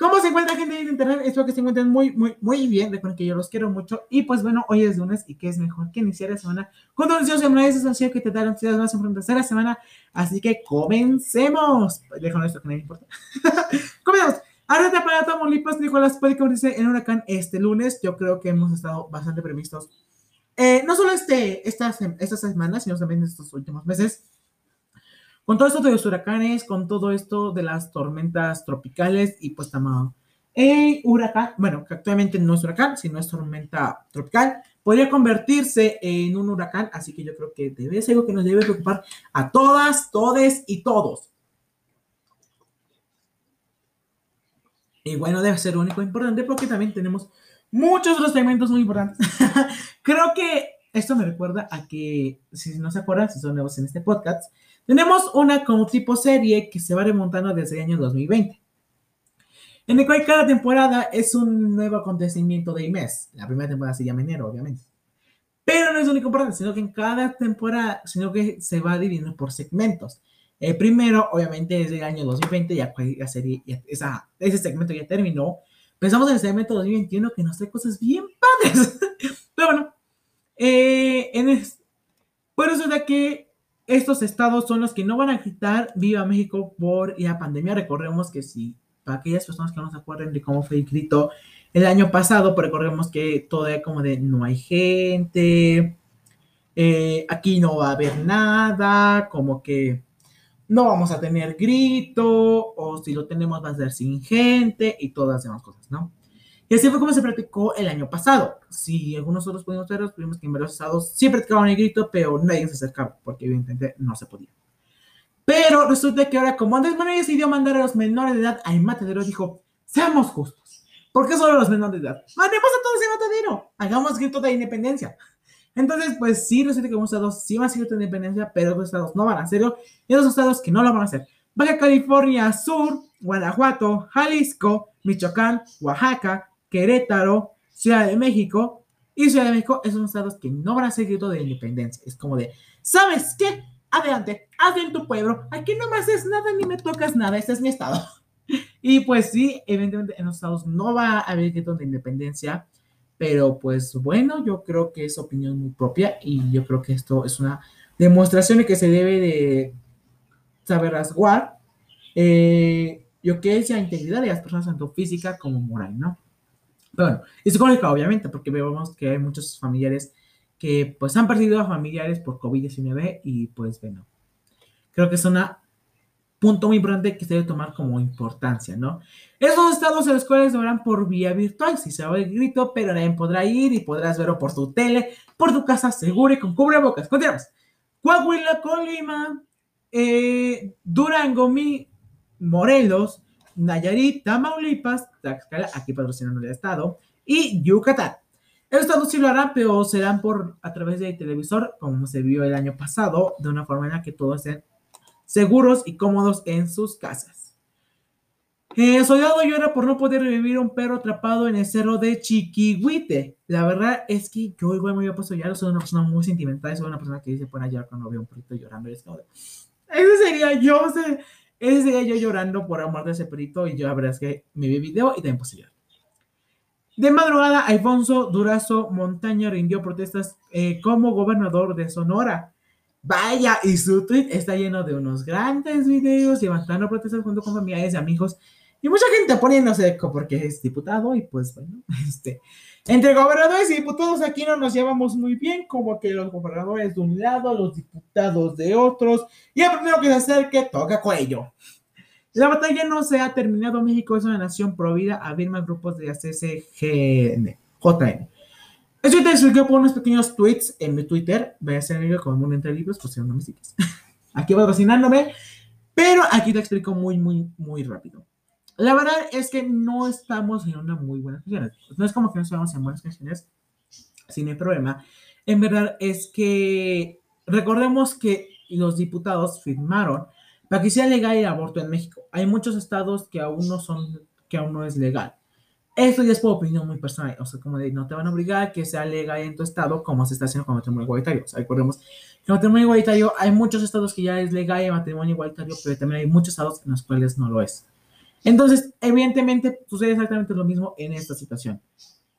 ¿Cómo se encuentra gente de internet? Espero que se encuentren muy, muy, muy bien. Recuerden que yo los quiero mucho. Y pues bueno, hoy es lunes y que es mejor que iniciar la semana con un ansioso semanal. Es ansioso que te da ansiedad más importantes de la semana. Así que comencemos. Déjame esto que no importa. comencemos. Ahora te para Tamaulipas, Nicolás puede convertirse en huracán este lunes. Yo creo que hemos estado bastante previstos. Eh, no solo este, esta, esta semana, sino también estos últimos meses con todo esto de los huracanes, con todo esto de las tormentas tropicales y pues también el huracán, bueno, que actualmente no es huracán, sino es tormenta tropical, podría convertirse en un huracán, así que yo creo que debe ser algo que nos debe preocupar a todas, todes y todos. Y bueno, debe ser único importante porque también tenemos muchos otros segmentos muy importantes. creo que esto me recuerda a que, si no se acuerdan, si son nuevos en este podcast, tenemos una como tipo serie que se va remontando desde el año 2020, en el cual cada temporada es un nuevo acontecimiento de mes. La primera temporada se llama enero, obviamente. Pero no es único importante, sino que en cada temporada, sino que se va dividiendo por segmentos. El primero, obviamente, es del año 2020, ya la serie, esa, ese segmento ya terminó. Pensamos en el segmento 2021 que nos trae cosas bien padres. Pero bueno, eh, en es, por eso de que estos estados son los que no van a gritar Viva México por la pandemia. Recordemos que si, para aquellas personas que no se acuerden de cómo fue el grito el año pasado, pues recordemos que todo como de no hay gente, eh, aquí no va a haber nada, como que no vamos a tener grito, o si lo tenemos va a ser sin gente y todas las demás cosas, ¿no? Y así fue como se practicó el año pasado. Si algunos otros pudimos verlos, vimos que en varios estados sí practicaban el grito, pero nadie se acercaba, porque evidentemente no se podía. Pero resulta que ahora, como Andrés Manuel decidió mandar a los menores de edad al matadero, dijo, seamos justos. ¿Por qué solo los menores de edad? Mandemos a todos al matadero. Hagamos grito de independencia. Entonces, pues sí, resulta que algunos estados sí van a hacer grito de independencia, pero otros estados no van a hacerlo. Y otros estados que no lo van a hacer. Baja California Sur, Guanajuato, Jalisco, Michoacán, Oaxaca, Querétaro, Ciudad de México. Y Ciudad de México es unos estados que no ser grito de independencia. Es como de, ¿sabes qué? Adelante, haz en tu pueblo. Aquí no me haces nada ni me tocas nada. Este es mi estado. Y pues sí, evidentemente en los estados no va a haber grito de independencia. Pero pues bueno, yo creo que es opinión muy propia y yo creo que esto es una demostración de que se debe de saber rasguar eh, yo que es la integridad de las personas, tanto física como moral, ¿no? Bueno, y psicológica, obviamente, porque vemos que hay muchos familiares que pues han perdido a familiares por COVID-19 y pues bueno, creo que es un punto muy importante que se debe tomar como importancia, ¿no? Esos estados en los cuales habrán por vía virtual, si se va el grito, pero nadie podrá ir y podrás verlo por tu tele, por tu casa segura y con cubrebocas. Continuamos. Coahuila, Colima, eh, Durango, Mi, Morelos, Nayarit, Tamaulipas, Tlaxcala, aquí patrocinando el estado, y Yucatán. Estos sí lo harán, pero serán por a través del televisor, como se vio el año pasado, de una forma en la que todos estén seguros y cómodos en sus casas. Eh, soldado llora por no poder revivir un perro atrapado en el cerro de Chiquihuite. La verdad es que yo igual me había puesto ya, soy una persona muy sentimental, soy una persona que dice pone llorar cuando veo un perrito llorando. Es ese sería yo, sé, ese día yo llorando por amor de ese perito y yo la verdad es que me vi video y también puse llorar. De madrugada, Alfonso Durazo Montaña rindió protestas eh, como gobernador de Sonora. Vaya, y su tweet está lleno de unos grandes videos levantando protestas junto con familiares y amigos y mucha gente poniéndose porque es diputado y pues bueno, este, entre gobernadores y diputados aquí no nos llevamos muy bien, como que los gobernadores de un lado, los diputados de otros, y el primero que se acerque toca cuello. La batalla no se ha terminado. México es una nación prohibida a más grupos de CCGN, JN. Eso te expliqué por unos pequeños tweets en mi Twitter. Voy a hacer el como un entre libros, pues si no me sigues. aquí voy cocinándome, pero aquí te explico muy, muy, muy rápido. La verdad es que no estamos en una muy buena condiciones. No es como que no estamos en buenas condiciones, sin el problema. En verdad es que recordemos que los diputados firmaron para que sea legal el aborto en México. Hay muchos estados que aún no son, que aún no es legal. Esto ya es por opinión muy personal, o sea, como de no te van a obligar a que sea legal en tu estado como se está haciendo con matrimonio igualitario. O sea, recordemos que matrimonio igualitario hay muchos estados que ya es legal el matrimonio igualitario, pero también hay muchos estados en los cuales no lo es. Entonces, evidentemente, sucede exactamente lo mismo en esta situación.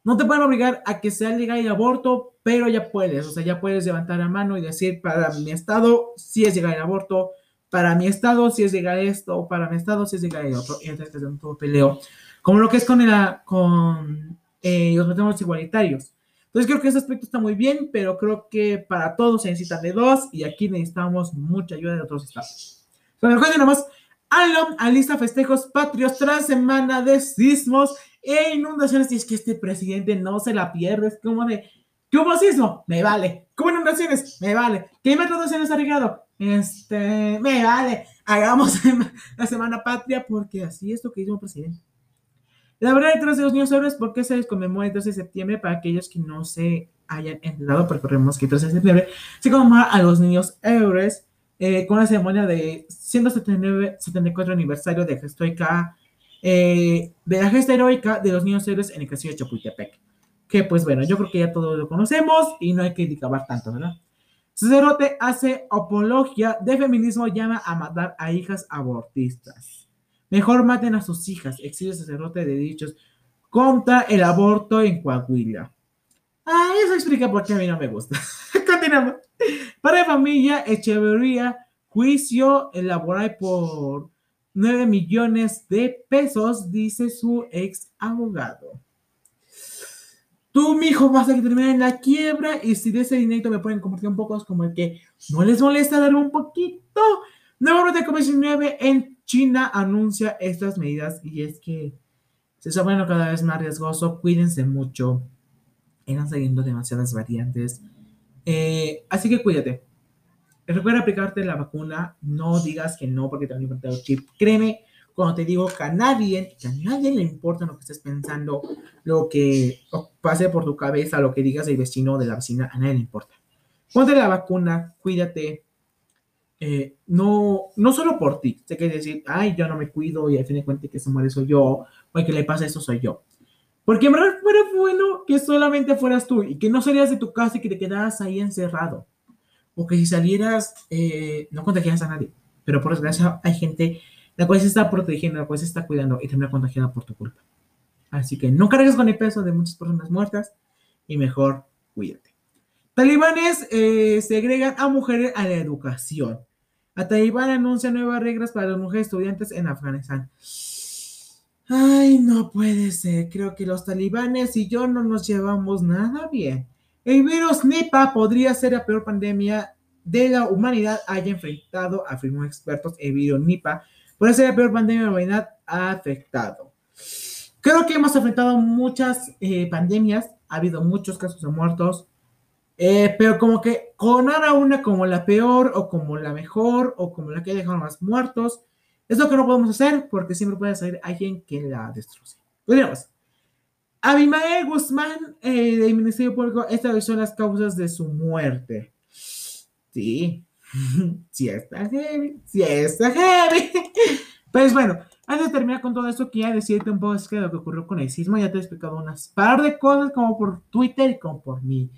No te pueden obligar a que sea legal el aborto, pero ya puedes, o sea, ya puedes levantar la mano y decir, para mi estado, si es legal el aborto, para mi estado, si es legal esto, para mi estado, si es legal el otro, y entonces un todo peleo, como lo que es con, con eh, los matrimonios igualitarios. Entonces creo que ese aspecto está muy bien, pero creo que para todos se necesitan de dos y aquí necesitamos mucha ayuda de otros estados. Pero recuerden nomás, Alom alista festejos patrios tras semana de sismos e inundaciones. Y es que este presidente no se la pierde. Es como de, ¿qué hubo sismo? Me vale. ¿Qué hubo inundaciones? Me vale. ¿Qué se nos ha regado? Este, me vale. Hagamos la semana patria porque así es lo que hizo el presidente. La verdad detrás de los niños héroes, ¿por qué se conmemora el 12 de septiembre? Para aquellos que no se hayan enterado, porque recordemos que el 13 de septiembre se conmemora a los niños héroes eh, con la ceremonia de 179, 74 aniversario de, gestoica, eh, de la gesta heroica de los niños héroes en el castillo de Chapultepec. Que pues bueno, yo creo que ya todos lo conocemos y no hay que dicabar tanto, ¿verdad? Sacerdote hace apología de feminismo, llama a matar a hijas abortistas. Mejor maten a sus hijas, exige sacerdote de dichos contra el aborto en Coahuila. Ah, eso explica por qué a mí no me gusta. Continuamos. Para familia, Echeverría, juicio elaborado por 9 millones de pesos, dice su ex abogado. Tú, mijo, vas a terminar en la quiebra y si de ese dinero me pueden compartir un poco como el que no les molesta dar un poquito. Nuevo de COVID-19 en China anuncia estas medidas y es que se está poniendo cada vez más riesgoso. Cuídense mucho. Están saliendo demasiadas variantes. Eh, así que cuídate. Recuerda aplicarte la vacuna. No digas que no porque te han implantado chip. Créeme cuando te digo que a nadie, que a nadie le importa lo que estés pensando, lo que pase por tu cabeza, lo que digas el vecino de la vecina, a nadie le importa. Ponte la vacuna, cuídate, eh, no, no solo por ti, sé que decir, ay, yo no me cuido y al fin de cuentas que se muere soy yo, o que le pasa eso soy yo. Porque en verdad fuera bueno que solamente fueras tú y que no salieras de tu casa y que te quedaras ahí encerrado. O que si salieras eh, no contagiaras a nadie. Pero por desgracia hay gente la cual se está protegiendo, la cual se está cuidando y termina contagiada por tu culpa. Así que no cargues con el peso de muchas personas muertas y mejor cuídate. Talibanes eh, segregan a mujeres a la educación. A Talibán anuncia nuevas reglas para las mujeres estudiantes en Afganistán. Ay, no puede ser. Creo que los talibanes y yo no nos llevamos nada bien. El virus Nipah podría ser la peor pandemia de la humanidad haya enfrentado, afirmó expertos. El virus Nipah puede ser la peor pandemia de la humanidad ha afectado. Creo que hemos enfrentado muchas eh, pandemias. Ha habido muchos casos de muertos. Eh, pero como que coronar a una como la peor o como la mejor o como la que ha dejado más muertos, es lo que no podemos hacer porque siempre puede salir alguien que la destroce. Continuamos. Abimael Guzmán eh, del Ministerio Público estableció las causas de su muerte. Sí, sí está heavy, sí está heavy. Pues bueno, antes de terminar con todo esto, quiero decirte un poco de lo que ocurrió con el sismo. Ya te he explicado unas par de cosas como por Twitter y como por mi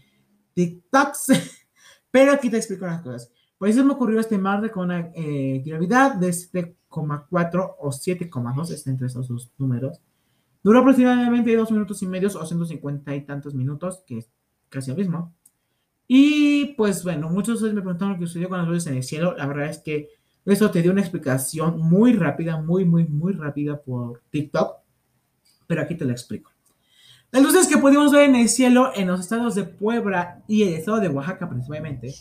TikToks. Pero aquí te explico las cosas. Pues eso me ocurrió este martes con una eh, gravedad de 7,4 o 7,2, está entre esos dos números. Duró aproximadamente dos minutos y medio o 150 y tantos minutos, que es casi lo mismo. Y pues bueno, muchos de ustedes me preguntaron qué sucedió con las luces en el cielo. La verdad es que eso te dio una explicación muy rápida, muy, muy, muy rápida por TikTok. Pero aquí te la explico. Las luces que pudimos ver en el cielo en los estados de Puebla y el estado de Oaxaca principalmente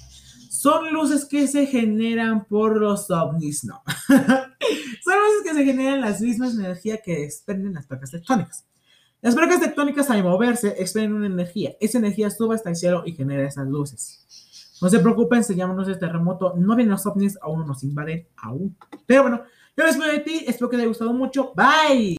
son luces que se generan por los ovnis, no. se generan las mismas energías que expenden las placas tectónicas. Las placas tectónicas al moverse expenden una energía. Esa energía sube hasta el cielo y genera esas luces. No se preocupen, se llama luces terremoto. No vienen los ovnis, aún no nos invaden, aún. Pero bueno, yo les pido de ti, espero que te haya gustado mucho. Bye.